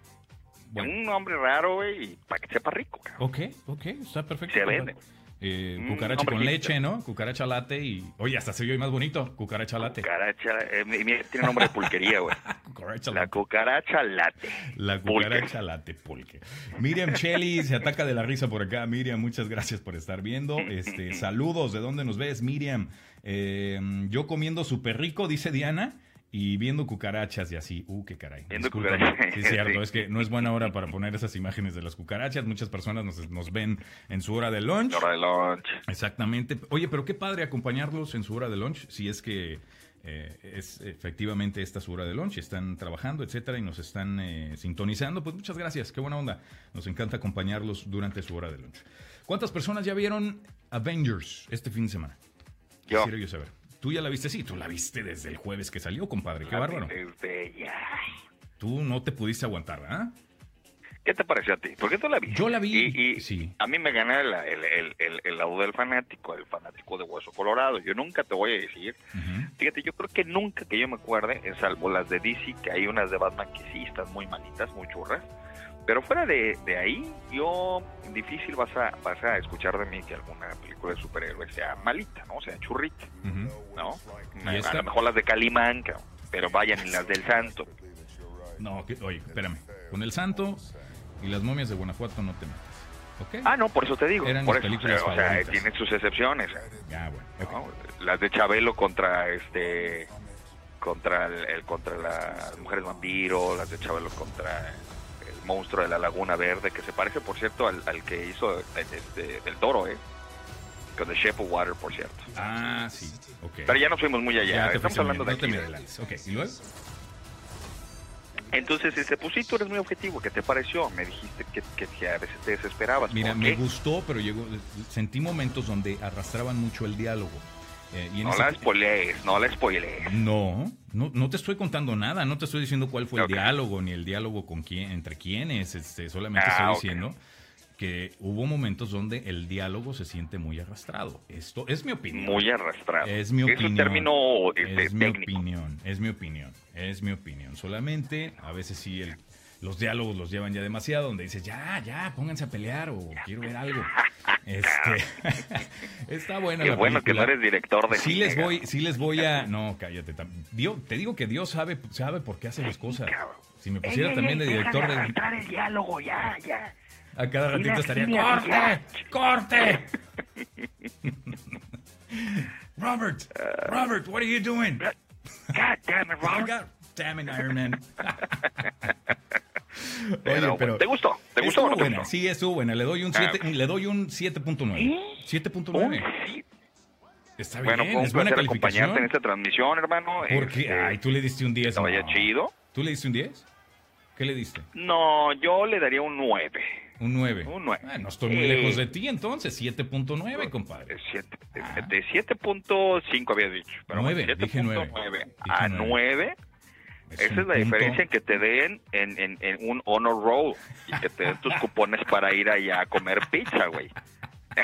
bueno, Un nombre raro, güey, y para que sepa rico, cabrón. ok, ok, está perfecto. Se vende. Eh, Mm, cucaracha hombre, con leche, ¿no? Cucaracha latte y... Oye, hasta se oye más bonito. Cucaracha latte. Cucaracha, eh, mira, tiene nombre de pulquería, güey. <laughs> Cucaracha La cucaracha late. La Pulque. cucaracha latte pulque. Miriam Shelley se ataca de la risa por acá. Miriam, muchas gracias por estar viendo. Este, <laughs> saludos, ¿de dónde nos ves, Miriam? Eh, yo comiendo súper rico, dice Diana, y viendo cucarachas y así. Uh, qué caray. Viendo cucarachas. Sí, es <laughs> cierto, Sí. es que no es buena hora para poner esas imágenes de las cucarachas. Muchas personas nos, nos ven en su hora de lunch. Hora de lunch. Exactamente. Oye, pero qué padre acompañarlos en su hora de lunch, si es que eh, es efectivamente esta su hora de lunch, están trabajando, etcétera, y nos están eh, sintonizando. Pues muchas gracias, qué buena onda. Nos encanta acompañarlos durante su hora de lunch. ¿Cuántas personas ya vieron Avengers este fin de semana? Yo. Quisiera yo saber. ¿Tú ya la viste? Sí, tú la viste desde el jueves que salió, compadre. Qué bárbaro. Es bella. Tú no te pudiste aguantar, ¿ah? ¿Qué te pareció a ti? ¿Por qué tú la vi? Yo la vi, Y, y sí. a mí me gana el, el, el, el, el lado del fanático, el fanático de Hueso Colorado. Yo nunca te voy a decir. Ujú. Fíjate, yo creo que nunca que yo me acuerde, eh, salvo las de DC, que hay unas de Batman que sí están muy malitas, muy churras. Pero fuera de, de ahí, yo difícil vas a, vas a escuchar de mí que alguna película de superhéroes sea malita, ¿no? O sea, churrita. ¿no? ¿Y A, lo mejor las de Calimán, pero vayan y las del Santo. No, que- oye, espérame. Con el santo y las momias de Guanajuato no te metas. ¿Ok? Ah, no, por eso te digo. Eran por eso, películas o sea, tienen sus excepciones. Ah, bueno. Las de Chabelo contra este contra el, el- contra las mujeres vampiro, las de Chabelo contra monstruo de la Laguna Verde, que se parece, por cierto, al, al que hizo este, el toro, ¿eh? Con The Shape of Water, por cierto. Ah, sí. Ok. Pero ya nos fuimos muy allá. Estamos hablando de aquí. No te me adelantes. Ok, ¿y luego? Entonces, este, pues sí, tú eres muy objetivo. ¿Qué te pareció? Me dijiste que, que, que a veces te desesperabas. Mira, ¿Por me qué? gustó, pero llegó, sentí momentos donde arrastraban mucho el diálogo. Eh, y No ese- la spoilees, no la spoilees. No, no, no te estoy contando nada, no te estoy diciendo cuál fue el diálogo, ni el diálogo con quién, entre quiénes, este, solamente Ah, estoy diciendo que hubo momentos donde el diálogo se siente muy arrastrado. Esto es mi opinión. Muy arrastrado. Es mi Es opinión. un término este, es mi técnico. opinión, es mi opinión, es mi opinión. Solamente a veces sí el- los diálogos los llevan ya demasiado, donde dices, ya, ya, pónganse a pelear o quiero ver algo. Este, <laughs> está buena Qué la bueno que no película. eres director de Sí les voy, sí les voy a, no, cállate. Dios, te digo que Dios sabe, sabe por qué hace las cosas. Si me pusiera también de director de, el <laughs> diálogo, ya, ya. a cada ratito estaría corte, corte. <laughs> Robert, Robert, what are you doing? God damn it, Robert. God damn it, Iron Man. Oye, pero ¿Te gustó? ¿Te gustó o no te buena, gustó? sí, estuvo buena. Le doy un Ah, 7, le doy un 7.9. ¿Sí? 7.9. Un sí. Está bien, Bueno, fue un es buena acompañarte en calificación. esta transmisión, hermano. Porque, Este, ay, tú le diste un 10. que vaya no. chido. ¿Tú le diste un 10? ¿Qué le diste? No, yo le daría un 9. Un 9. Un nueve. Ah, no estoy muy Eh. lejos de ti entonces, 7.9, compadre. De siete- de- Ah. de 7.5 habías dicho. Pero Nueve, bueno, dije nueve. 7.9 Dije a nueve. 9. Es Esa es la punto- diferencia en que te den en, en, en un honor roll y que te den tus <laughs> cupones para ir allá a comer pizza, güey. <laughs>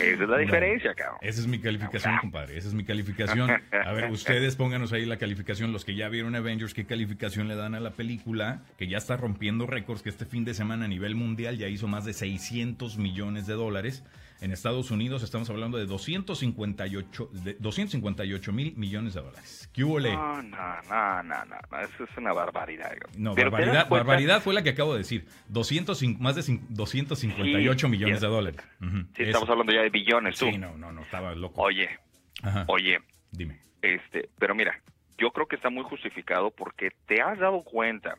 Esa es la diferencia, cabrón. Esa es mi calificación, compadre. Esa es mi calificación. A ver, ustedes pónganos ahí la calificación. Los que ya vieron Avengers, ¿qué calificación le dan a la película? Que ya está rompiendo récords, que este fin de semana a nivel mundial ya hizo más de 600 millones de dólares. En Estados Unidos estamos hablando de 258 de 258 mil millones de dólares. ¿Qué hubo, le? No, no, no, no, no, no, eso es una barbaridad. No, Pero barbaridad, barbaridad fue la que acabo de decir. 200, cin- más de cin- 258 Sí, millones sí. de dólares. Sí, Eso. estamos hablando ya de billones, tú. Sí, no, no, no, estaba loco. Oye, Ajá. oye, Dime. este, pero mira, yo creo que está muy justificado porque te has dado cuenta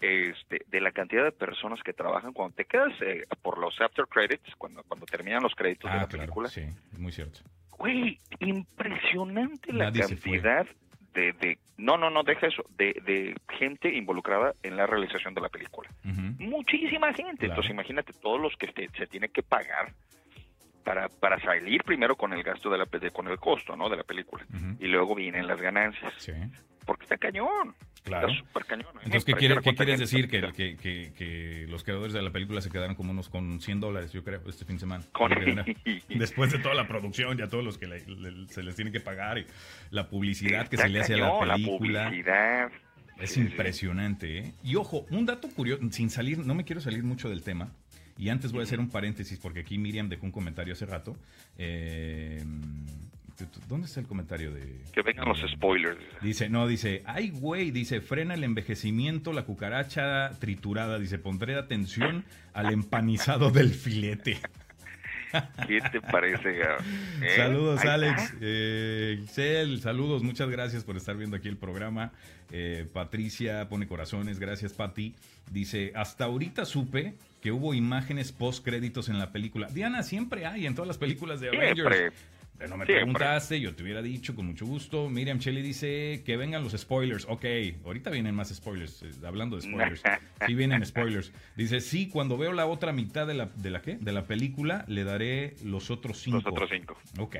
este, de la cantidad de personas que trabajan cuando te quedas eh, por los after credits, cuando, cuando terminan los créditos de Ah, la claro, película. sí, muy cierto. Güey, impresionante la cantidad de, de, No, no, no, deja eso. De, de gente involucrada en la realización de la película. Muchísima gente. Entonces, imagínate todos los que se, se tiene que pagar para, para salir primero con el gasto de la con el costo no de la película. Y luego vienen las ganancias. Sí. porque está cañón. Claro. Está súper cañón ¿eh? entonces qué, quiere, ¿qué quieres decir que, que, que, los creadores de la película se quedaron como unos con 100 dólares yo creo este fin de semana. <laughs> Después de toda la producción y a todos los que se les tiene que pagar y la publicidad que se le hace a la película la publicidad. Es impresionante ¿eh? y ojo un dato curioso sin salir no me quiero salir mucho del tema y antes voy a hacer un paréntesis porque aquí Miriam dejó un comentario hace rato. Eh, ¿Dónde está el comentario de...? Que vengan los spoilers. Dice, no, dice, ay güey, dice, frena el envejecimiento, la cucaracha triturada, dice, pondré atención al empanizado <laughs> del filete. ¿Qué te parece, ¿Eh? Saludos, Alex. Eh, saludos, muchas gracias por estar viendo aquí el programa. Eh, Patricia pone corazones, gracias, Pati. Dice, hasta ahorita supe que hubo imágenes post créditos en la película. Diana, siempre hay en todas las películas de Avengers. No me preguntaste, yo te hubiera dicho con mucho gusto. Miriam Shelley dice que vengan los spoilers. Ok, ahorita vienen más spoilers. Eh, hablando de spoilers. <laughs> sí vienen spoilers. Dice, sí, cuando veo la otra mitad de la, de la, ¿qué? De la película, le daré los otros cinco. Los otros cinco. Ok.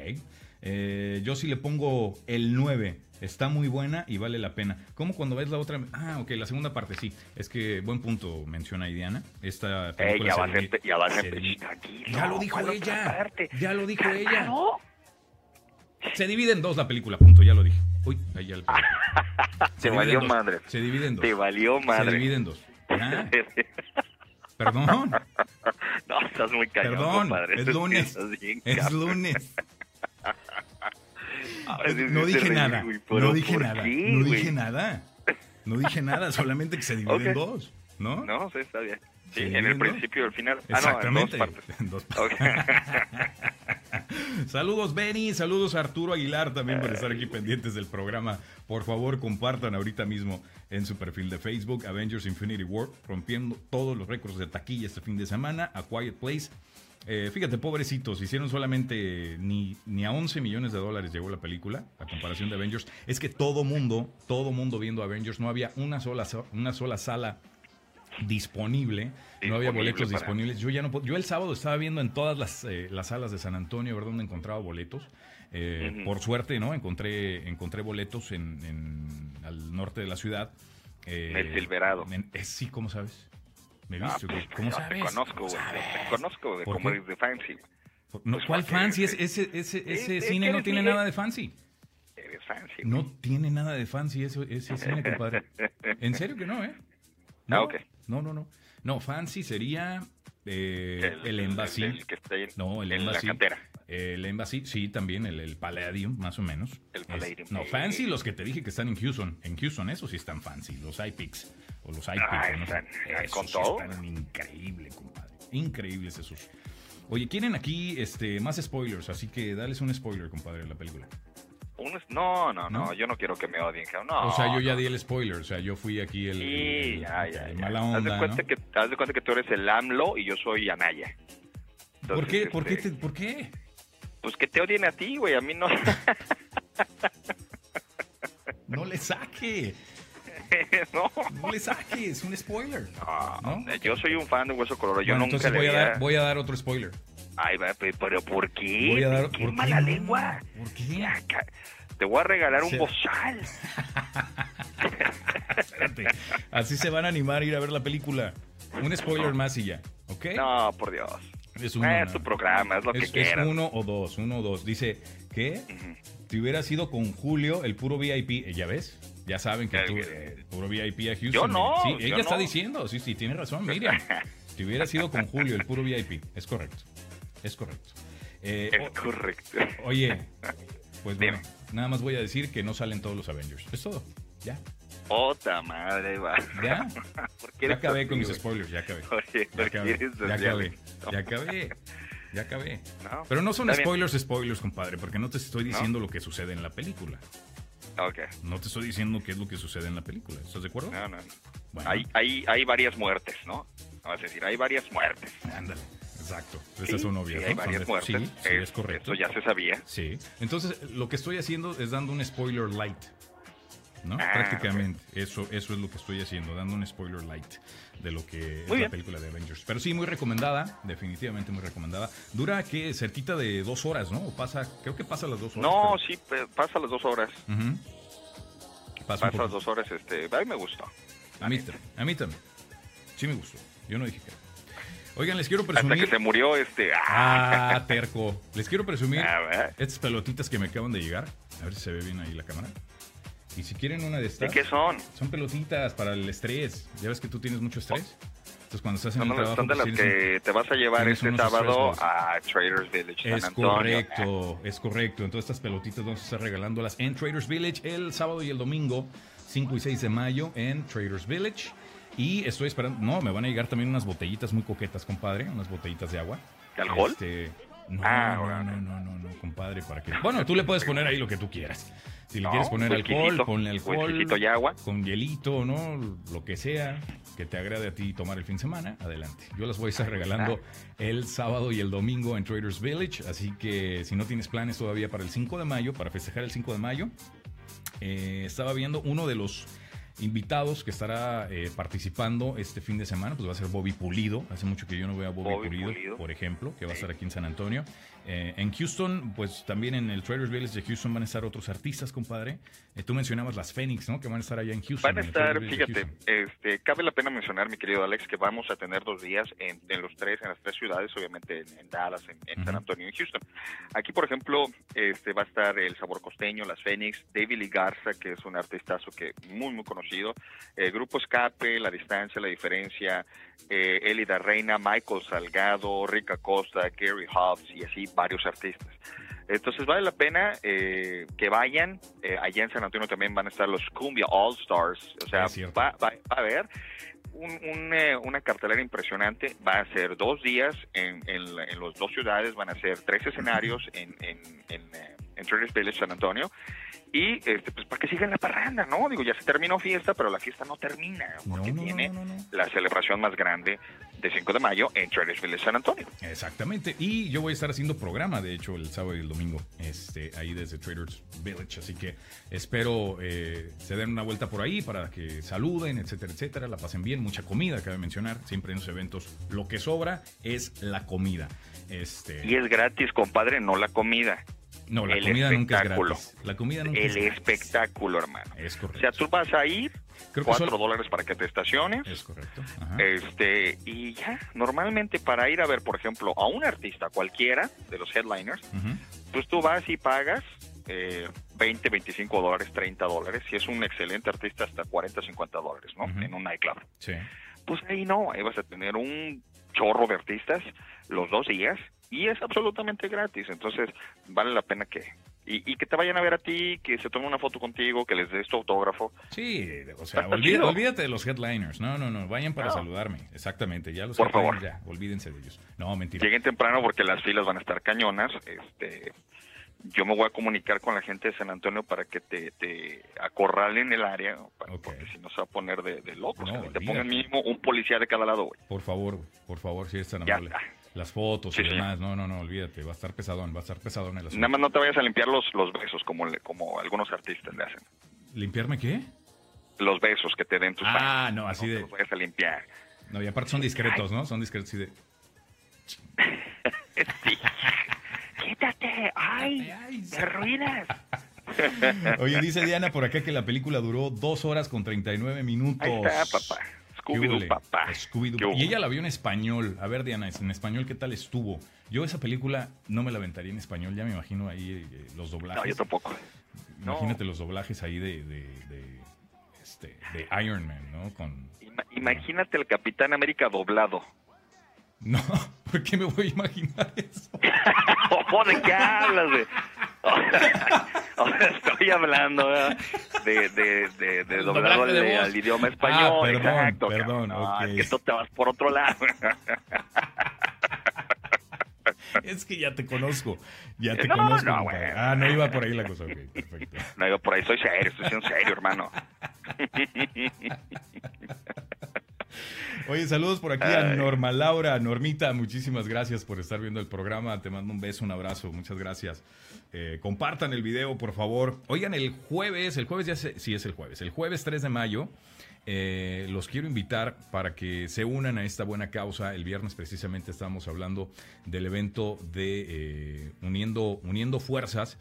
Eh, yo sí le pongo el 9 Está muy buena y vale la pena. ¿Cómo cuando ves la otra? Ah, ok, la segunda parte sí. Es que buen punto menciona Diana. Esta película ya, va a ser, ya va a ser Ya lo dijo ella. Ya lo dijo ella. Se divide en dos la película, punto, ya lo dije. Uy, ahí ya <laughs> Se, valió madre. Se divide en dos. Se valió madre. Se divide en dos. ¿Ah? <laughs> Perdón. No, estás muy callado, Perdón, es lunes. Es lunes no dije nada. No dije nada. No dije nada. No dije nada, solamente que se divide en dos, ¿no? No, sí, está bien. Sí, en el principio y el final. Exactamente. Ah, no, en dos partes. <laughs> <laughs> saludos Benny, saludos Arturo Aguilar también por estar aquí pendientes del programa. Por favor, compartan ahorita mismo en su perfil de Facebook Avengers Infinity War, rompiendo todos los récords de taquilla este fin de semana. A Quiet Place eh, fíjate, pobrecitos, hicieron solamente ni, ni a 11 millones de dólares llegó la película, a comparación de Avengers. Es que todo mundo, todo mundo viendo Avengers, no había una sola, una sola sala disponible, no había boletos disponibles. Yo ya no yo el sábado estaba viendo en todas las, eh, las salas de San Antonio, ¿verdad? Donde encontraba boletos. Eh, por suerte, ¿no? Encontré, encontré boletos en, al norte de la ciudad. el Silverado. sí, ¿cómo sabes? ¿Me viste? pues, ¿Cómo sabes? Te conozco, güey. Te conozco de cómo eres de fancy. No, pues ¿Cuál fancy? Ese, ese, ese, ese cine no tiene nada de fancy. Eres fancy. No tiene nada de fancy ese, ese cine, compadre. <laughs> En serio que no, ¿eh? No, ah, ok. No, no, no. No, fancy sería eh, el, el, Embassy. El, que está en, no, el Embassy. La cantera. El Embassy, sí, también, el, el Palladium, más o menos. El Palladium. no, fancy los que te dije que están en Houston. En Houston, esos sí están fancy, los iPix o los iPix. Ah, no están, con todo. Están increíble, compadre. Increíbles esos. Oye, quieren aquí este, más spoilers, así que dales un spoiler, compadre, de la película. No, no, no, yo no quiero que me odien. No, o sea, yo ya di el spoiler, o sea, yo fui aquí el, sí, ya, ya, mala onda. Haz de, cuenta que, haz de cuenta que tú eres el AMLO y yo soy Anaya. ¿Por qué? ¿Por, qué este, ¿Por qué? Pues que te odien a ti, güey, a mí no. <laughs> no le saque. <laughs> no. No le saques, un spoiler. No, yo soy un fan de Hueso Colorado. Yo nunca entonces voy, a dar, voy a dar otro spoiler. Ay, pero ¿por qué? Voy a dar, ¿Qué mala lengua? ¿Por qué? Te voy a regalar un bozal. Espérate. Así se van a animar a ir a ver la película. Un spoiler más y ya, ¿ok? No, por Dios. Es, uno, es tu programa, es lo que quieras. Es uno o dos, uno o dos. Dice, ¿qué? Si hubiera sido con Julio, el puro VIP, ¿ya ves? Ya saben que tú, eh, puro VIP a Houston. Yo no. Sí, ella está diciendo, sí, sí, tiene razón, Miriam. <laughs> si hubiera sido con Julio, el puro VIP, es correcto. Es correcto. Eh, es correcto. Oye, pues bueno, nada más voy a decir que no salen todos los Avengers. Es todo. Ya. Otra madre, va. ¿Ya? <laughs> ya acabé con mis spoilers, ya acabé. Oye, ya acabé. Ya acabé. Ya acabé. Ya acabé. Pero no son spoilers, spoilers, compadre, porque no te estoy diciendo lo que sucede en la película. Ok. No te estoy diciendo qué es lo que sucede en la película. ¿Estás de acuerdo? No, no. Bueno. Hay, hay, hay varias muertes, ¿no? Vamos a decir, hay varias muertes. Ándale. Exacto. Esas son obvias. Sí, hay ¿no? Son varias de- muertes. sí, sí, es correcto. Eso ya se sabía. Sí. Entonces, lo que estoy haciendo es dando un spoiler light. ¿No? Ah, Prácticamente. Eso, eso es lo que estoy haciendo, dando un spoiler light de lo que es la película de Avengers. Pero sí, muy recomendada. Definitivamente muy recomendada. Dura que cerquita de dos horas, ¿no? O pasa, creo que pasa las dos horas. No, pero- sí, pasa las dos horas. Ujú. Pasa las dos horas, este, a mí me gustó. A mí, también, a mí también. Sí me gustó. Yo no dije que. Oigan, les quiero Hasta presumir. que se murió este. ¡Ah! Ah, terco. Les quiero presumir A ver. estas pelotitas que me acaban de llegar. A ver si se ve bien ahí la cámara. Y si quieren una de ¿De estas. qué son? Son pelotitas para el estrés. Ya ves que tú tienes mucho estrés. Entonces cuando estás en Son, el trabajo. son de pues, las un- que te vas a llevar este sábado balls. a Traders Village, San Es Antonio. correcto, es correcto. Entonces estas pelotitas vamos a estar regalándolas en Traders Village el sábado y el domingo, 5 y 6 de mayo en Traders Village. Y estoy esperando, no, me van a llegar también unas botellitas muy coquetas, compadre, unas botellitas de agua. ¿De alcohol? Este, no, Ah, no, no, no, no, no, compadre, para que... Bueno, tú le puedes poner ahí lo que tú quieras. Si le quieres poner alcohol, ponle alcohol. y agua. Con hielito, ¿no? Lo que sea que te agrade a ti tomar el fin de semana, adelante. Yo las voy a estar regalando el sábado y el domingo en Traders Village, así que si no tienes planes todavía para el 5 de mayo, para festejar el 5 de mayo, eh, estaba viendo uno de los invitados que estará eh, participando este fin de semana, pues va a ser Bobby Pulido. Hace mucho que yo no veo a Bobby, Bobby Pulido, Pulido. por ejemplo, que va a estar aquí en San Antonio. Eh, en Houston, pues también en el Traders Village de Houston van a estar otros artistas, compadre. Eh, tú mencionabas las Phoenix, ¿no? Que van a estar allá en Houston. Van a estar, fíjate, este, cabe la pena mencionar, mi querido Alex, que vamos a tener dos días en, en los tres, en las tres ciudades, obviamente en, en Dallas, en, en San. Antonio y en Houston. Aquí, por ejemplo, este, va a estar el Sabor Costeño, las Fénix, David Lee Garza, que es un artistazo que muy, muy conocido, eh, Grupo Escape, La Distancia, La Diferencia, eh, Elida Reina, Michael Salgado, Rick Acosta, Gary Hobbs y así varios artistas. Entonces vale la pena eh, que vayan. Eh, allá en San Antonio también van a estar los Cumbia All Stars. O sea, va, va- va a haber un- un, eh, una cartelera impresionante. Va a ser dos días en, en, en las dos ciudades. Van a ser tres escenarios en, en, en, Village, San Antonio. Y este, pues para que sigan la parranda, ¿no? Digo, ya se terminó fiesta, pero la fiesta no termina. Porque no, no, no. la celebración más grande de 5 de mayo en Traders Village, San Antonio. Exactamente. Y yo voy a estar haciendo programa, de hecho, el sábado y el domingo, este, ahí desde Traders Village. Así que espero eh, se den una vuelta por ahí para que saluden, etcétera, etcétera. La pasen bien. Mucha comida, cabe mencionar. Siempre en los eventos lo que sobra es la comida. Este, Y es gratis, compadre, no la comida. No, la el comida nunca es espectáculo. gratis. La comida nunca El es espectáculo, hermano. Es O correcto. sea, tú vas a ir, Creo cuatro solo- dólares para que te estaciones, Es correcto. Ajá. este, y ya, normalmente para ir a ver, por ejemplo, a un artista cualquiera de los headliners, pues tú vas y pagas eh, 20, 25 dólares, 30 dólares, si es un excelente artista hasta 40, 50 dólares, ¿no? En un nightclub. Sí. Pues ahí no, ahí vas a tener un chorro de artistas los dos días y es absolutamente gratis, entonces vale la pena que... Y, y que te vayan a ver a ti, que se tomen una foto contigo, que les des tu autógrafo. Sí, o sea, olvida- olvídate de los headliners. No, no, no. Vayan para No. saludarme. Exactamente. Ya los Por favor. ya. Olvídense de ellos. No, mentira. Lleguen temprano porque las filas van a estar cañonas. Este, yo me voy a comunicar con la gente de San Antonio para que te, te acorralen el área, para- porque si no se va a poner de, de. No, que te pongan mínimo un policía de cada lado, güey. Por favor, por favor, si eres tan Ya amable. está. Las fotos Sí, y sí. demás. No, no, no, olvídate. Va a estar pesadón, va a estar pesadón el asunto. Nada más no te vayas a limpiar los, los besos como, le- como algunos artistas le hacen. ¿Limpiarme qué? Los besos que te den tus fans. Ah, no, así No te de. los vayas a limpiar. No, y aparte son discretos, ¿no? Son discretos, así de. <laughs> Sí. Quítate, ay, me arruinas. <laughs> Oye, dice Diana por acá que la película duró dos horas con 39 minutos. Ahí está, papá. ¿Qué Scooby-Doo, papá. Y ella la vio en español. A ver, Diana, en español, ¿qué tal estuvo? Yo esa película no me la aventaría en español. Ya me imagino ahí eh, los doblajes. No, yo tampoco. no. Imagínate los doblajes ahí de, de, de, este, de Iron Man, ¿no? Con... Ima- Imagínate el Capitán América doblado. No, <laughs> ¿por qué me voy a imaginar eso? ¿Cómo <laughs> de qué hablas? De... <laughs> Ahora estoy hablando de, de, de, de doblado de al, idioma español. Ah, perdón, exacto. perdón. No, ok. es que tú te vas por otro lado. Es que ya te conozco. Ya te No, conozco. no, bueno. Ah, no iba por ahí la cosa. Ok, perfecto. No, yo por ahí soy serio, estoy siendo serio, hermano. <laughs> Oye, saludos por aquí a Norma Laura, Normita, muchísimas gracias por estar viendo el programa. Te mando un beso, un abrazo, muchas gracias. Eh, compartan el video, por favor. Oigan, el jueves, el jueves ya sí es el jueves, el jueves 3 de mayo. Eh, los quiero invitar para que se unan a esta buena causa. El viernes precisamente estábamos hablando del evento de eh, Uniendo, Uniendo Fuerzas,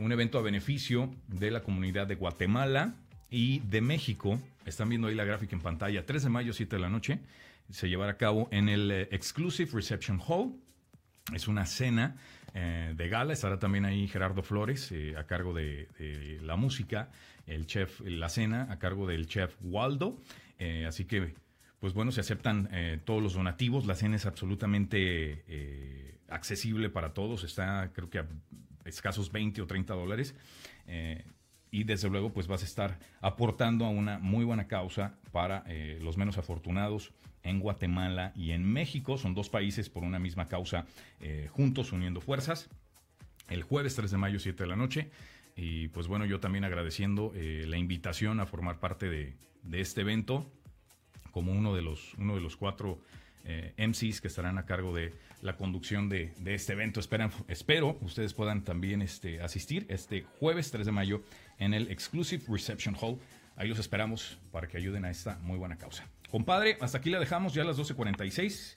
un evento a beneficio de la comunidad de Guatemala y de México. Están viendo ahí la gráfica en pantalla. 3 de mayo, 7 de la noche. Se llevará a cabo en el Exclusive Reception Hall. Es una cena eh, de gala. Estará también ahí Gerardo Flores eh, a cargo de, la música, el chef La Cena a cargo del chef Waldo. Eh, así que, pues bueno, se aceptan todos los donativos. La cena es absolutamente accesible para todos. Está, creo que a escasos 20 o 30 dólares y desde luego pues vas a estar aportando a una muy buena causa para los menos afortunados en Guatemala y en México. Son dos países por una misma causa eh, juntos, uniendo fuerzas. El jueves 3 de mayo, 7 de la noche. Y pues bueno, yo también agradeciendo eh, la invitación a formar parte de, este evento como uno de los, uno de los cuatro eh, MCs que estarán a cargo de la conducción de, este evento. Esperan, espero ustedes puedan también este, asistir este jueves 3 de mayo en el Exclusive Reception Hall. Ahí los esperamos para que ayuden a esta muy buena causa. Compadre, hasta aquí la dejamos ya a las 12.46.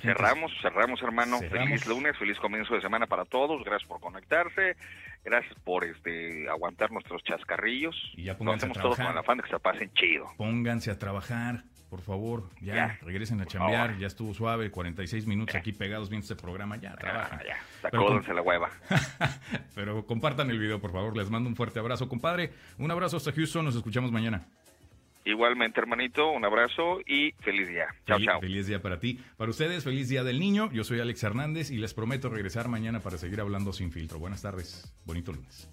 cerramos, cerramos, hermano. Feliz lunes, feliz comienzo de semana para todos. Gracias por conectarse. Gracias por este aguantar nuestros chascarrillos. Y ya pónganse a trabajar. todos con la afán de que se pasen chido. Pónganse a trabajar, por favor. Ya, regresen a chambear. Ya estuvo suave, 46 minutos aquí pegados viendo este programa. Ya, trabajan. Ya, Sacódense la hueva. <laughs> Pero compartan el video, por favor. Les mando un fuerte abrazo, compadre. Un abrazo hasta Houston. Nos escuchamos mañana. Igualmente, hermanito, un abrazo y feliz día. Chao, chao. Feliz día para ti. Para ustedes, feliz día del niño. Yo soy Alex Hernández y les prometo regresar mañana para seguir hablando sin filtro. Buenas tardes. Bonito lunes.